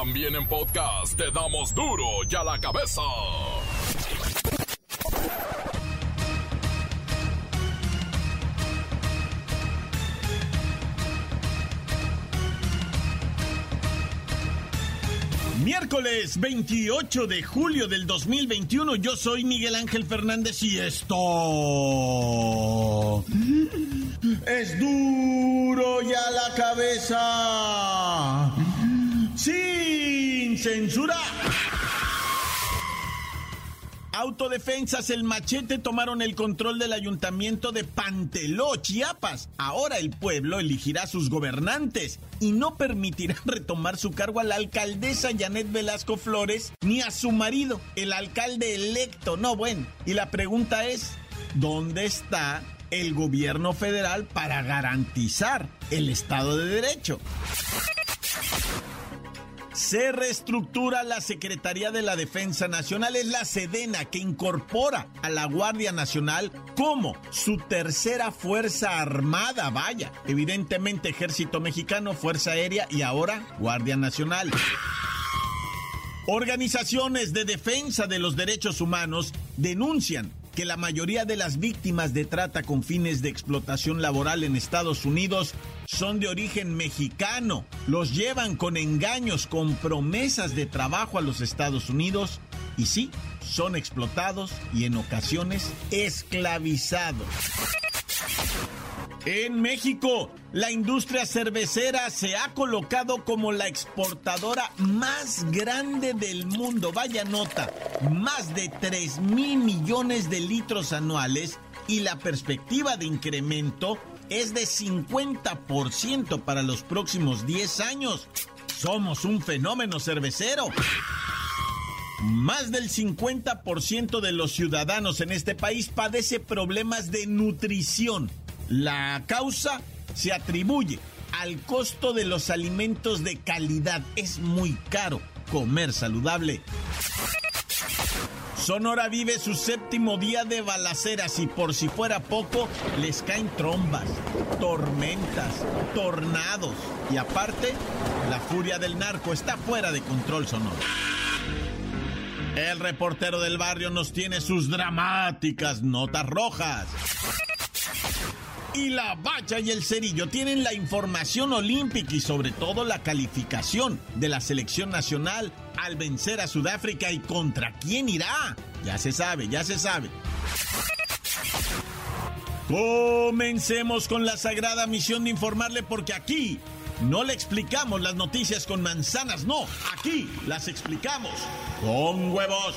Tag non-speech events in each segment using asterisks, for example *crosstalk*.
También en podcast te damos duro y a la cabeza. Miércoles 28 de julio del 2021, yo soy Miguel Ángel Fernández y esto es duro y a la cabeza, sin censura. Autodefensas El Machete tomaron el control del ayuntamiento de Panteló, Chiapas. Ahora el pueblo elegirá a sus gobernantes y no permitirán *laughs* retomar su cargo a la alcaldesa Janet Velasco Flores ni a su marido, el alcalde electo. No, bueno. Y la pregunta es, ¿dónde está el gobierno federal para garantizar el Estado de Derecho? Se reestructura la Secretaría de la Defensa Nacional, es la Sedena que incorpora a la Guardia Nacional como su tercera fuerza armada, vaya, evidentemente Ejército Mexicano, Fuerza Aérea y ahora Guardia Nacional. Organizaciones de defensa de los derechos humanos denuncian que la mayoría de las víctimas de trata con fines de explotación laboral en Estados Unidos son de origen mexicano. Los llevan con engaños, con promesas de trabajo a los Estados Unidos y sí, son explotados y en ocasiones esclavizados. En México, la industria cervecera se ha colocado como la exportadora más grande del mundo. Vaya nota, más de 3 mil millones de litros anuales y la perspectiva de incremento es de 50% para los próximos 10 años. Somos un fenómeno cervecero. Más del 50% de los ciudadanos en este país padece problemas de nutrición la causa se atribuye al costo de los alimentos de calidad. Es muy caro comer saludable. Sonora vive su séptimo día de balaceras y por si fuera poco, les caen trombas, tormentas, tornados y aparte, la furia del narco está fuera de control sonoro. El reportero del barrio nos tiene sus dramáticas notas rojas y la Bacha y el Cerillo tienen la información olímpica y sobre todo la calificación de la selección nacional al vencer a Sudáfrica y contra quién irá. Ya se sabe, ya se sabe. Comencemos con la sagrada misión de informarle porque aquí no le explicamos las noticias con manzanas, no, aquí las explicamos con huevos.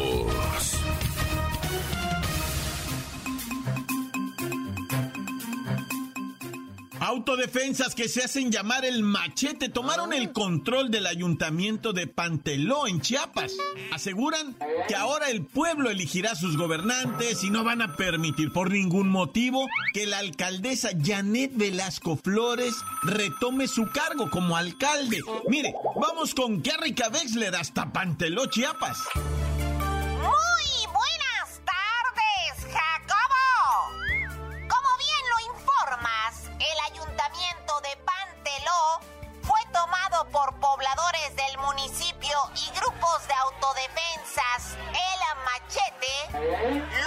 Autodefensas que se hacen llamar el machete tomaron el control del ayuntamiento de Panteló en Chiapas. Aseguran que ahora el pueblo elegirá sus gobernantes y no van a permitir por ningún motivo que la alcaldesa Janet Velasco Flores retome su cargo como alcalde. Mire, vamos con Garrica Wexler hasta Panteló, Chiapas. por Machete,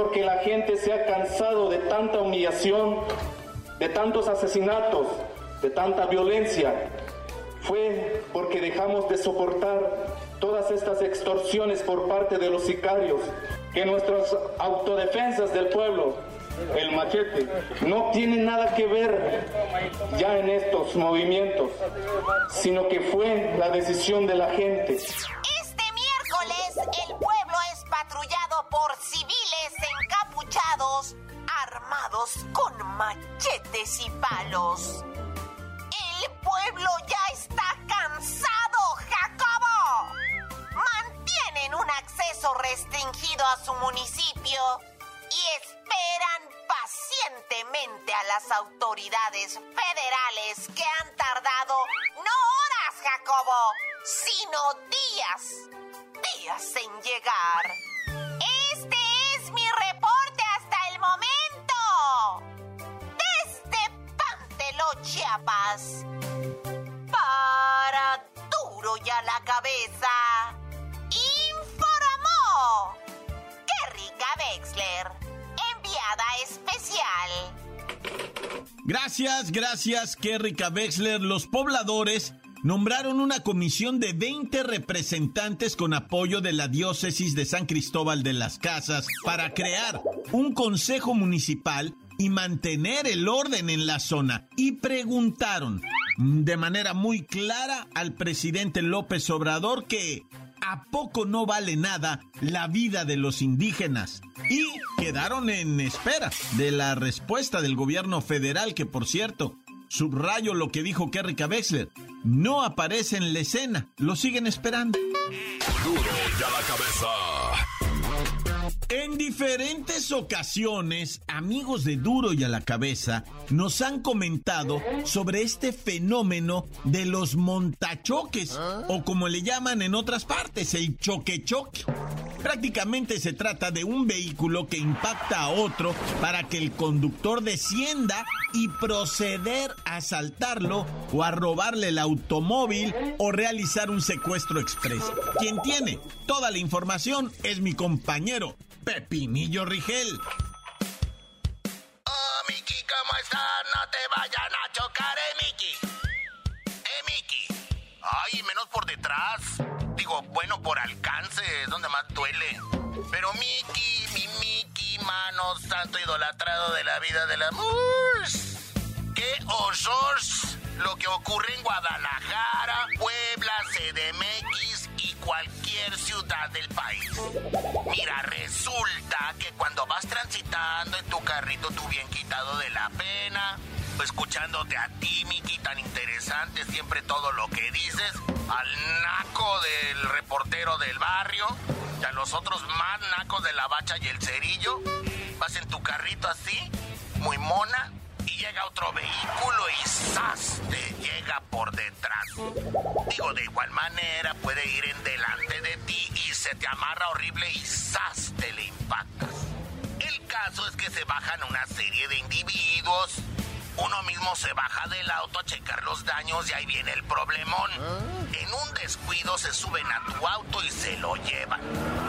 porque la gente se ha cansado de tanta humillación, de tantos asesinatos, de tanta violencia. Fue porque dejamos de soportar todas estas extorsiones por parte de los sicarios, que nuestras autodefensas del pueblo, el machete, no tienen nada que ver ya en estos movimientos, sino que fue la decisión de la gente. Este miércoles el con machetes y palos. El pueblo ya está cansado, Jacobo. Mantienen un acceso restringido a su municipio y esperan pacientemente a las autoridades federales que han tardado no horas, Jacobo, sino días, días en llegar. Este Chiapas. Para duro ya la cabeza. Informó. ¡Qué rica Wexler! Enviada especial. Gracias, gracias, Kerrika Wexler. Los pobladores nombraron una comisión de 20 representantes con apoyo de la diócesis de San Cristóbal de las Casas para crear un consejo municipal y mantener el orden en la zona. Y preguntaron de manera muy clara al presidente López Obrador que ¿a poco no vale nada la vida de los indígenas? Y quedaron en espera de la respuesta del gobierno federal, que por cierto, subrayo lo que dijo Kerry Wexler, no aparece en la escena, lo siguen esperando. Duro ya la cabeza. En diferentes ocasiones, amigos de Duro y a la cabeza nos han comentado sobre este fenómeno de los montachoques, o como le llaman en otras partes, el choque-choque. Prácticamente se trata de un vehículo que impacta a otro para que el conductor descienda y proceder a asaltarlo o a robarle el automóvil o realizar un secuestro express. Quien tiene toda la información es mi compañero Pepinillo Rigel. Oh, Miki, ¿cómo estás? No te vayan a chocar, eh, Miki. Eh, Miki. Ay, menos por detrás. Digo, bueno, por alcance, es donde más duele. Pero Miki, mi Miki, mano santo idolatrado de la vida del amor. ¡Qué horror! Lo que ocurre en Guadalajara, Puebla, CDMX cualquier ciudad del país. Mira, resulta que cuando vas transitando en tu carrito, tú bien quitado de la pena, escuchándote a ti, Miki, tan interesante siempre todo lo que dices, al naco del reportero del barrio, y a los otros más nacos de la bacha y el cerillo, vas en tu carrito así, muy mona, llega otro vehículo y ¡zas! te llega por detrás. Digo, de igual manera puede ir en delante de ti y se te amarra horrible y ¡zas! te le impactas. El caso es que se bajan una serie de individuos. Uno mismo se baja del auto a checar los daños y ahí viene el problemón. En un descuido se suben a tu auto y se lo llevan.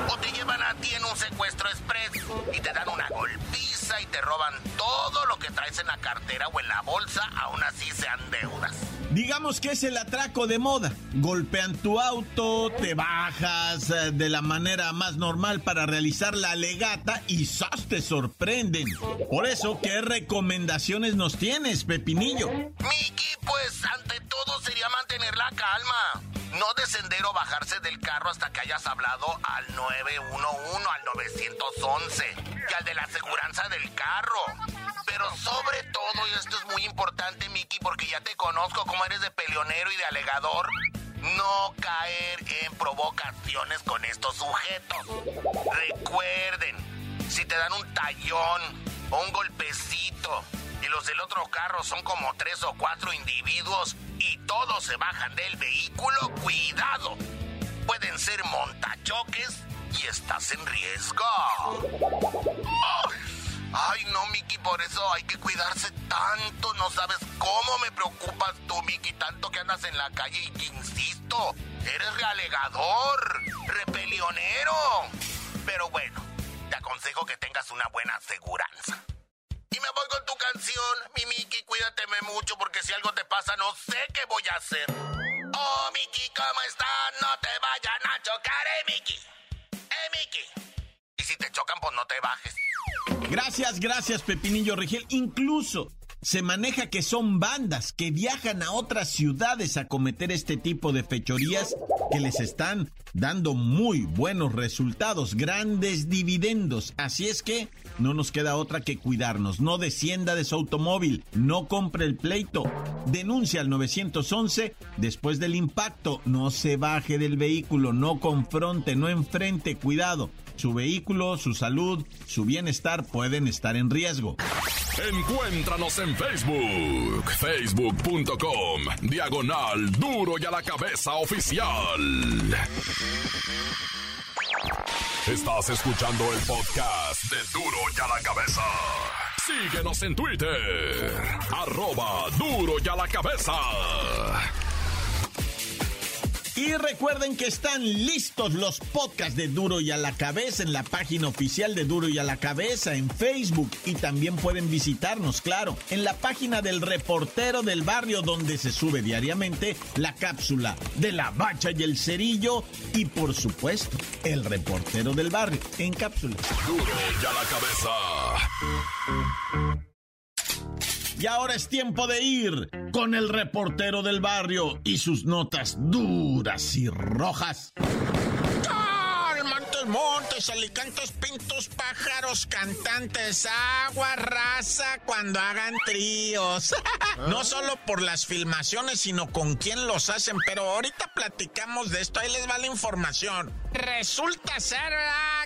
O te llevan a ti en un secuestro express y te dan una golpiza y te roban todo lo que traes en la cartera o en la bolsa, aún así sean deudas. Digamos que es el atraco de moda. Golpean tu auto, te bajas eh, de la manera más normal para realizar la legata y ¡zas! te sorprenden. Por eso, ¿qué recomendaciones nos tienes, Pepinillo? Miki, pues ante todo sería mantener la calma. No descender o bajarse del carro hasta que hayas hablado al 911, al 911 y al de la aseguranza del carro. Sobre todo, y esto es muy importante, Miki, porque ya te conozco como eres de peleonero y de alegador, no caer en provocaciones con estos sujetos. Recuerden, si te dan un tallón o un golpecito y los del otro carro son como tres o cuatro individuos y todos se bajan del vehículo, cuidado. Pueden ser montachoques y estás en riesgo. ¡Ay! Ay, no, Miki, por eso hay que cuidarse tanto. No sabes cómo me preocupas tú, Miki, tanto que andas en la calle y que insisto, eres realegador, repelionero. Pero bueno, te aconsejo que tengas una buena aseguranza. Y me voy con tu canción, mi Miki, cuídateme mucho porque si algo te pasa no sé qué voy a hacer. Oh, Miki, ¿cómo estás? No te vayan Gracias, gracias, Pepinillo Rigel. Incluso se maneja que son bandas que viajan a otras ciudades a cometer este tipo de fechorías que les están dando muy buenos resultados, grandes dividendos. Así es que no nos queda otra que cuidarnos. No descienda de su automóvil, no compre el pleito. Denuncia al 911 después del impacto. No se baje del vehículo, no confronte, no enfrente, cuidado. Su vehículo, su salud, su bienestar pueden estar en riesgo. Encuéntranos en Facebook, facebook.com, diagonal duro y a la cabeza oficial. Estás escuchando el podcast de duro y a la cabeza. Síguenos en Twitter, arroba duro y a la cabeza. Y recuerden que están listos los podcasts de Duro y a la Cabeza en la página oficial de Duro y a la Cabeza en Facebook. Y también pueden visitarnos, claro, en la página del reportero del barrio donde se sube diariamente la cápsula de la bacha y el cerillo. Y por supuesto, el reportero del barrio en cápsula. Duro y a la cabeza. Y ahora es tiempo de ir con el reportero del barrio y sus notas duras y rojas. Montes, montes, alicantos, pintos, pájaros, cantantes, agua, raza, cuando hagan tríos. *laughs* no solo por las filmaciones, sino con quién los hacen. Pero ahorita platicamos de esto, ahí les va la información. Resulta ser.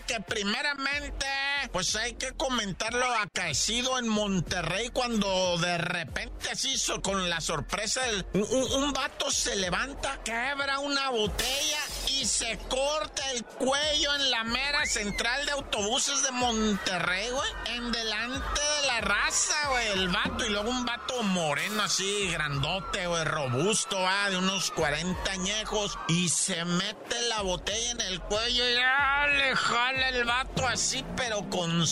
Que primeramente, pues hay que comentar lo acaecido en Monterrey cuando de repente así hizo con la sorpresa, el- un, un- vato se levanta, quebra una botella y se corta el cuello en la mera central de autobuses de Monterrey, güey. En delante de la raza, güey, el vato. Y luego un vato moreno así, grandote, güey, robusto, ah, de unos 40 añejos. Y se mete la botella en el cuello y ya le jala el vato así, pero con.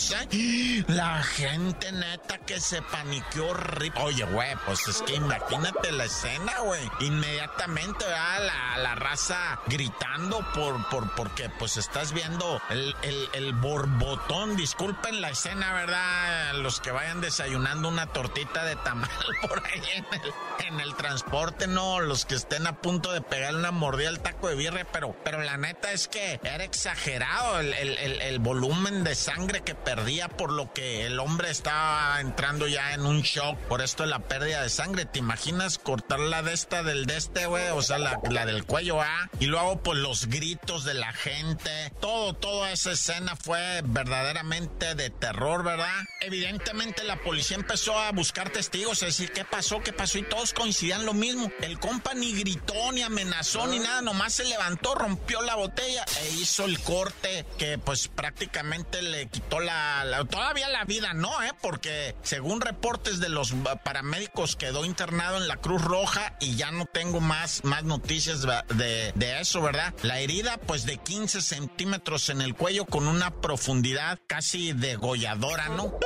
La gente neta que se paniqueó horrible. Oye, güey, pues es que imagínate la escena, güey. Inmediatamente, ¿verdad? La, la raza gritando por, por, porque pues estás viendo el, el, el borbotón. Disculpen la escena, ¿verdad? Los que vayan desayunando una tortita de tamal *laughs* por ahí en el, en el transporte, no. Los que estén a punto de pegar una mordida al taco de birria, pero, pero la neta es que era exagerado el- el- el volumen de sangre que perdía por lo que el hombre estaba entrando ya en un shock por esto de la pérdida de sangre. ¿Te imaginas cortar la de esta del de este, güey? O sea, la, la del cuello, ¿ah? Y luego, pues los gritos de la gente. Todo, toda esa escena fue verdaderamente de terror, ¿verdad? Evidentemente la policía empezó a buscar testigos, a decir qué pasó, qué pasó, y todos coincidían lo mismo. El compa ni gritó, ni amenazó, ni nada, nomás se levantó, rompió la botella e hizo el corte que pues prácticamente le quitó la, todavía la vida, ¿no? ¿Eh? Porque según reportes de los paramédicos quedó internado en la Cruz Roja y ya no tengo más, más noticias de, de eso, ¿verdad? La herida pues de 15 centímetros en el cuello con una profundidad casi degolladora, ¿no?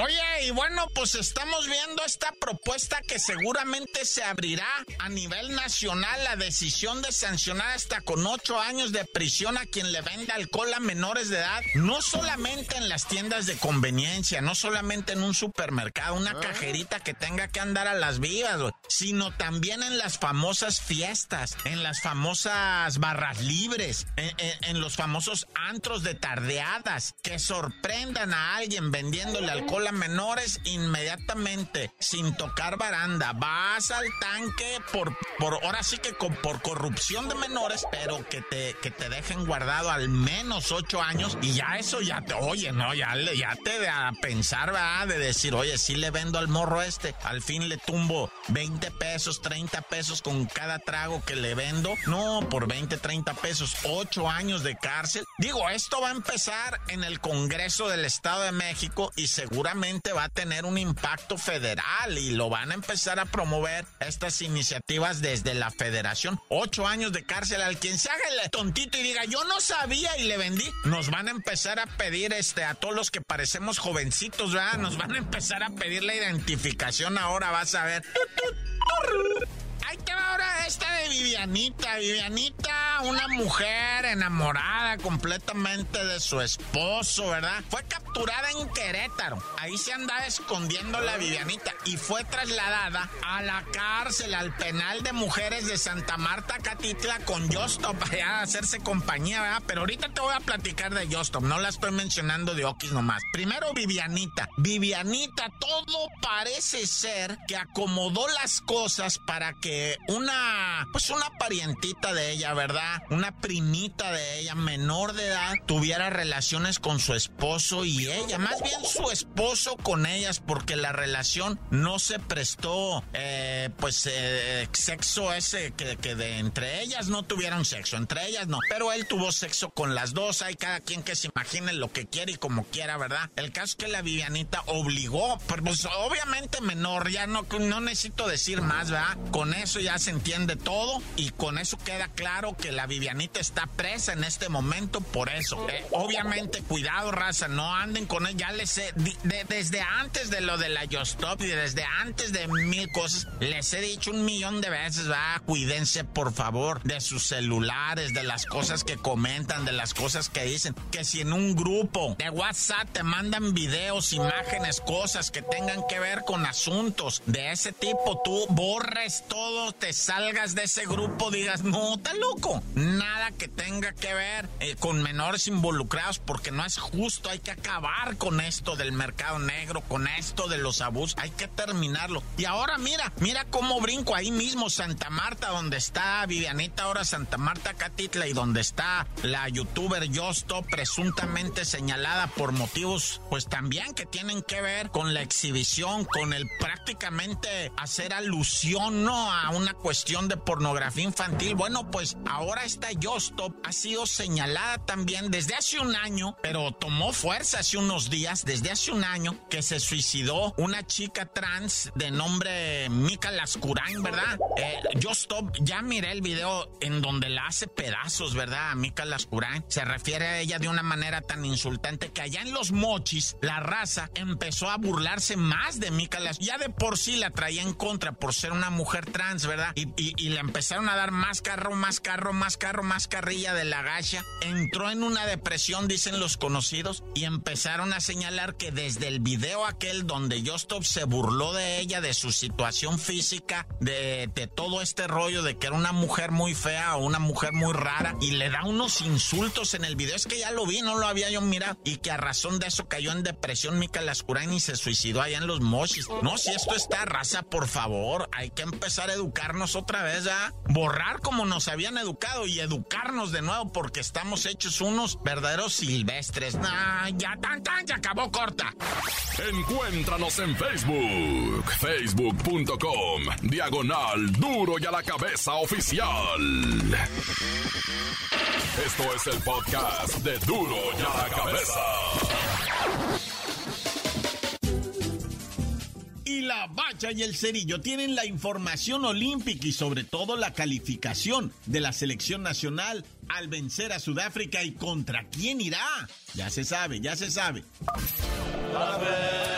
Oye, y bueno, pues estamos viendo esta propuesta que seguramente se abrirá a nivel nacional la decisión de sancionar hasta con ocho años de prisión a quien le venda alcohol a menores de edad, no solamente en las tiendas de conveniencia, no solamente en un supermercado, una cajerita que tenga que andar a las vivas, sino también en las famosas fiestas, en las famosas barras libres, en, en- en los famosos antros de tardeadas, que sorprendan a alguien vendiéndole alcohol menores inmediatamente, sin tocar baranda. Vas al tanque por, por ahora sí que por corrupción de menores, pero que te, que te dejen guardado al menos ocho años y ya eso ya te, oye, no, ya, ya te da a pensar, ¿verdad? De decir, oye, sí le vendo al morro este, al fin le tumbo 20 pesos, 30 pesos con cada trago que le vendo. No, por 20, 30 pesos, ocho años de cárcel. Digo, esto va a empezar en el Congreso del Estado de México y va a tener un impacto federal y lo van a empezar a promover estas iniciativas desde la federación. Ocho años de cárcel al quien se haga el tontito y diga yo no sabía y le vendí. Nos van a empezar a pedir este a todos los que parecemos jovencitos, ¿verdad? Nos van a empezar a pedir la identificación ahora, vas a ver. Ahí te va ahora esta de Vivianita. Vivianita, una mujer enamorada completamente de su esposo, ¿verdad? Fue capturada en Querétaro. Ahí se andaba escondiendo la Vivianita y fue trasladada a la cárcel, al penal de mujeres de Santa Marta, Catitla, con Yostop, *laughs* allá a hacerse compañía, ¿verdad? Pero ahorita te voy a platicar de Yostop, no la estoy mencionando de Okis nomás. Primero Vivianita. Vivianita, todo parece ser que acomodó las cosas para que una, pues una parientita de ella, ¿verdad? Una primita de ella, menor de edad, tuviera relaciones con su esposo y ella, más bien su esposo con ellas, porque la relación no se prestó, eh, pues, eh, sexo ese que, que de entre ellas no tuvieron sexo, entre ellas no, pero él tuvo sexo con las dos, hay cada quien que se imagine lo que quiere y como quiera, ¿verdad? El caso es que la Vivianita obligó, pues obviamente menor, ya no, no necesito decir más, ¿verdad? Con eso eso ya se entiende todo y con eso queda claro que la Vivianita está presa en este momento por eso. Eh, obviamente, cuidado, raza, no anden con ella. Ya les he, desde antes de lo de la Stop y desde antes de mil cosas, les he dicho un millón de veces, va, cuídense por favor de sus celulares, de las cosas que comentan, de las cosas que dicen. Que si en un grupo de WhatsApp te mandan videos, imágenes, cosas que tengan que ver con asuntos de ese tipo, tú borres todo te salgas de ese grupo, digas, no, está loco. Nada que tenga que ver eh, con menores involucrados, porque no es justo. Hay que acabar con esto del mercado negro, con esto de los abusos. Hay que terminarlo. Y ahora mira, mira cómo brinco ahí mismo, Santa Marta, donde está Vivianita, ahora Santa Marta Catitla, y donde está la youtuber Justo, presuntamente señalada por motivos, pues también que tienen que ver con la exhibición, con el prácticamente hacer alusión, ¿no? A una cuestión de pornografía infantil. Bueno, pues ahora esta Yostop ha sido señalada también desde hace un año, pero tomó fuerza hace unos días, desde hace un año, que se suicidó una chica trans de nombre Mika Lascurain, ¿verdad? Eh, Yostop, ya miré el video en donde la hace pedazos, ¿verdad? A Mika Lascurain. Se refiere a ella de una manera tan insultante que allá en los mochis, la raza empezó a burlarse más de Mika. Ya de por sí la traía en contra por ser una mujer trans ¿verdad? Y, le empezaron a dar más carro, más carro, más carro, más carrilla de la gacha. Entró en una depresión, dicen los conocidos, y empezaron a señalar que desde el video aquel donde Justop se burló de ella, de su situación física, de, todo este rollo de que era una mujer muy fea o una mujer muy rara, y le da unos insultos en el video. Es que ya lo vi, no lo había yo mirado, y que a razón de eso cayó en depresión Mika Lascurain y se suicidó allá en los mochis. No, si esto está raza, por favor, hay que empezar a educar educarnos otra vez, ¿ya? Borrar como nos habían educado y educarnos de nuevo porque estamos hechos unos verdaderos silvestres. Nah, ya tan tan, ya acabó corta. Encuéntranos en Facebook, facebook.com, diagonal duro y a la cabeza oficial. Esto es el podcast de duro y a la cabeza. La Bacha y el Cerillo tienen la información olímpica y sobre todo la calificación de la selección nacional al vencer a Sudáfrica y contra quién irá. Ya se sabe, ya se sabe. contra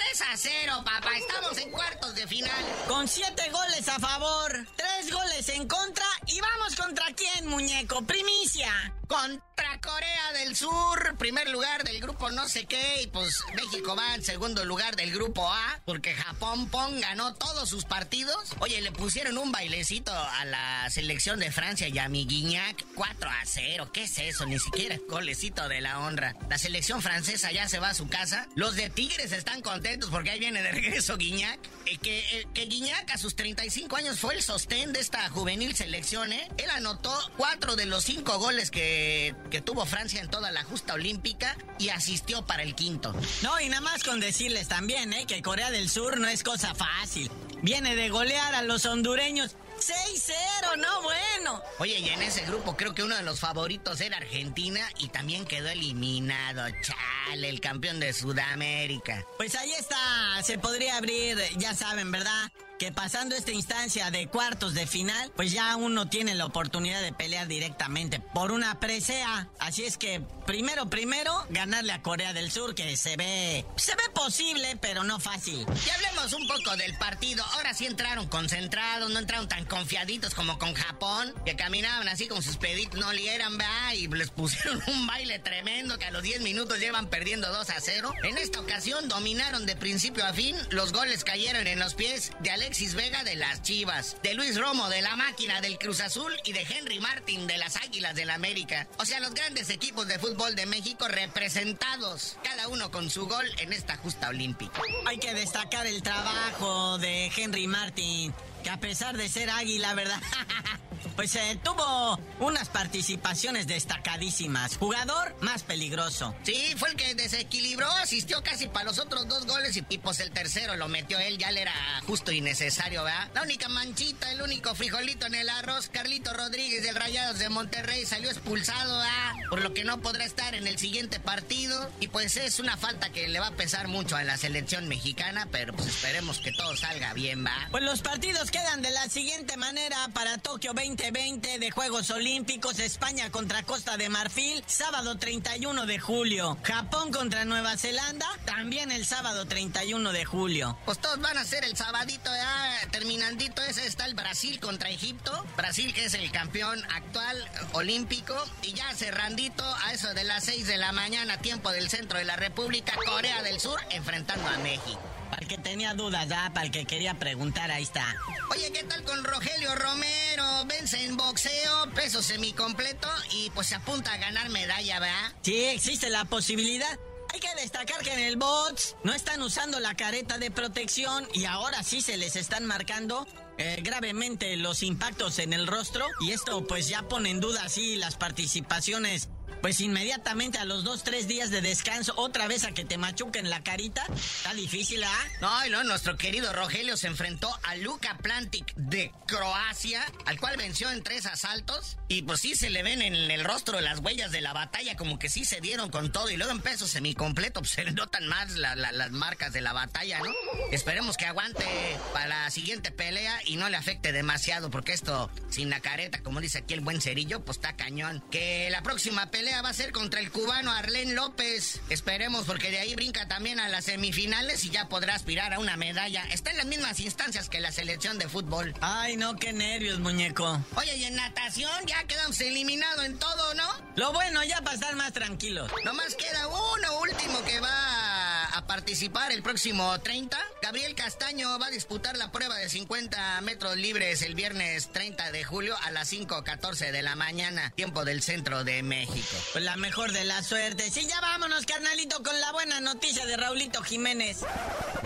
3 a 0, papá. Estamos en cuartos de final. Con 7 goles a favor, 3 goles en contra. ¿Y vamos contra quién, muñeco? Primicia. Contra Corea del Sur, primer lugar del grupo no sé qué, y pues México va en segundo lugar del grupo A, porque Japón Pong ganó todos sus partidos. Oye, le pusieron un bailecito a la selección de Francia y a mi Guignac 4 a 0. ¿Qué es eso? Ni siquiera golecito de la honra. La selección francesa ya se va a su casa. Los de Tigres están contentos porque ahí viene de regreso Guignac. Eh, que, eh, que Guignac a sus 35 años fue el sostén de esta juvenil selección, ¿eh? Él anotó cuatro de los cinco goles que, que tuvo Francia en toda la justa olímpica y asistió para el quinto. No, y nada más con decirles también, ¿eh? Que Corea del Sur no es cosa fácil. Viene de golear a los hondureños 6-0, no bueno. Oye, y en ese grupo creo que uno de los favoritos era Argentina y también quedó eliminado. Chale, el campeón de Sudamérica. Pues ahí está, se podría abrir, ya saben, ¿verdad? Que pasando esta instancia de cuartos de final, pues ya uno tiene la oportunidad de pelear directamente por una presea. Así es que primero, primero, ganarle a Corea del Sur, que se ve, se ve posible, pero no fácil. Y hablemos un poco del partido. Ahora sí entraron concentrados, no entraron tan confiaditos como con Japón, que caminaban así con sus peditos, no lieran, va, y les pusieron *laughs* un baile tremendo que a los 10 minutos llevan perdiendo 2 a 0. En esta ocasión dominaron de principio a fin, los goles cayeron en los pies de Alex Alexis Vega de las Chivas, de Luis Romo de la Máquina del Cruz Azul y de Henry Martin de las Águilas del América. O sea, los grandes equipos de fútbol de México representados, cada uno con su gol en esta justa olímpica. Hay que destacar el trabajo de Henry Martin, que a pesar de ser águila, ¿verdad? *laughs* pues eh, tuvo unas participaciones destacadísimas. Jugador más peligroso. Sí, fue el que desequilibró, asistió casi para los otros dos goles y, pues el tercero lo metió él, ya le era justo y necesario, ¿verdad? La única manchita, el único frijolito en el arroz, Carlito Rodríguez del Rayados de Monterrey salió expulsado, ¿verdad? Por lo que no podrá estar en el siguiente partido y pues es una falta que le va a pesar mucho a la selección mexicana, pero pues esperemos que todo salga bien, ¿va? Pues los partidos quedan de la siguiente manera para Tokio 20 2020 de Juegos Olímpicos, España contra Costa de Marfil, sábado 31 de julio. Japón contra Nueva Zelanda, también el sábado 31 de julio. Pues todos van a ser el sabadito, ya terminandito ese está el Brasil contra Egipto. Brasil es el campeón actual olímpico. Y ya cerrandito a eso de las 6 de la mañana, tiempo del centro de la República, Corea del Sur, enfrentando a México. Para el que tenía dudas, ¿ah? para el que quería preguntar, ahí está. Oye, ¿qué tal con Rogelio Romero? Vence en boxeo, peso semicompleto y pues se apunta a ganar medalla, ¿verdad? Sí, existe la posibilidad. Hay que destacar que en el box no están usando la careta de protección y ahora sí se les están marcando eh, gravemente los impactos en el rostro y esto pues ya pone en duda así las participaciones pues inmediatamente a los dos, tres días de descanso, otra vez a que te machuquen la carita. Está difícil, ¿ah? No, no, nuestro querido Rogelio se enfrentó a Luka Plantic de Croacia, al cual venció en tres asaltos. Y pues sí se le ven en el rostro las huellas de la batalla, como que sí se dieron con todo. Y luego en peso semicompleto, pues se *laughs* notan más las marcas de la batalla, ¿no? Esperemos que aguante para la siguiente pelea y no le afecte demasiado, porque esto sin la careta, como dice aquí el buen cerillo, pues está cañón. Que la próxima pelea va a ser contra el cubano Arlén López. Esperemos porque de ahí brinca también a las semifinales y ya podrá aspirar a una medalla. Está en las mismas instancias que la selección de fútbol. Ay, no, qué nervios, muñeco. Oye, y en natación ya quedamos eliminados en todo, ¿no? Lo bueno, ya para estar más tranquilos. Nomás queda uno último que va a participar el próximo 30. Gabriel Castaño va a disputar la prueba de 50 metros libres el viernes 30 de julio a las 5.14 de la mañana, tiempo del centro de México. Pues la mejor de la suerte. Sí, ya vámonos, carnalito, con la buena noticia de Raulito Jiménez.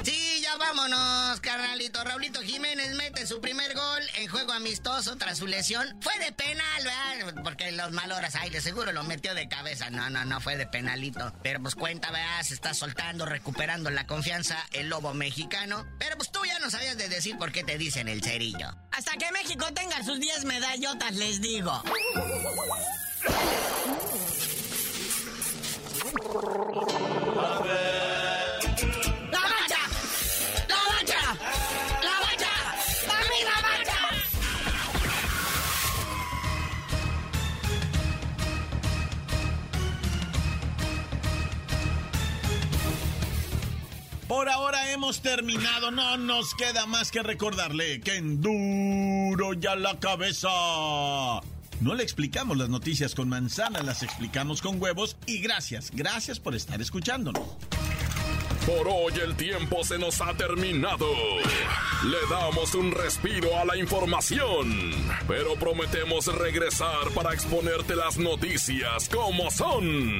Sí, vámonos, carnalito. Raulito Jiménez mete su primer gol en juego amistoso tras su lesión. Fue de penal, ¿verdad? Porque los maloras, ay, de seguro lo metió de cabeza. No, no, no fue de penalito. Pero pues cuenta, ¿verdad? Se está soltando, recuperando la confianza el lobo mexicano. Pero pues tú ya no sabías de decir por qué te dicen el cerillo. Hasta que México tenga sus 10 medallotas, les digo. Por ahora hemos terminado, no nos queda más que recordarle que en duro ya la cabeza No le explicamos las noticias con manzana, las explicamos con huevos y gracias, gracias por estar escuchándonos. Por hoy el tiempo se nos ha terminado. Le damos un respiro a la información, pero prometemos regresar para exponerte las noticias como son.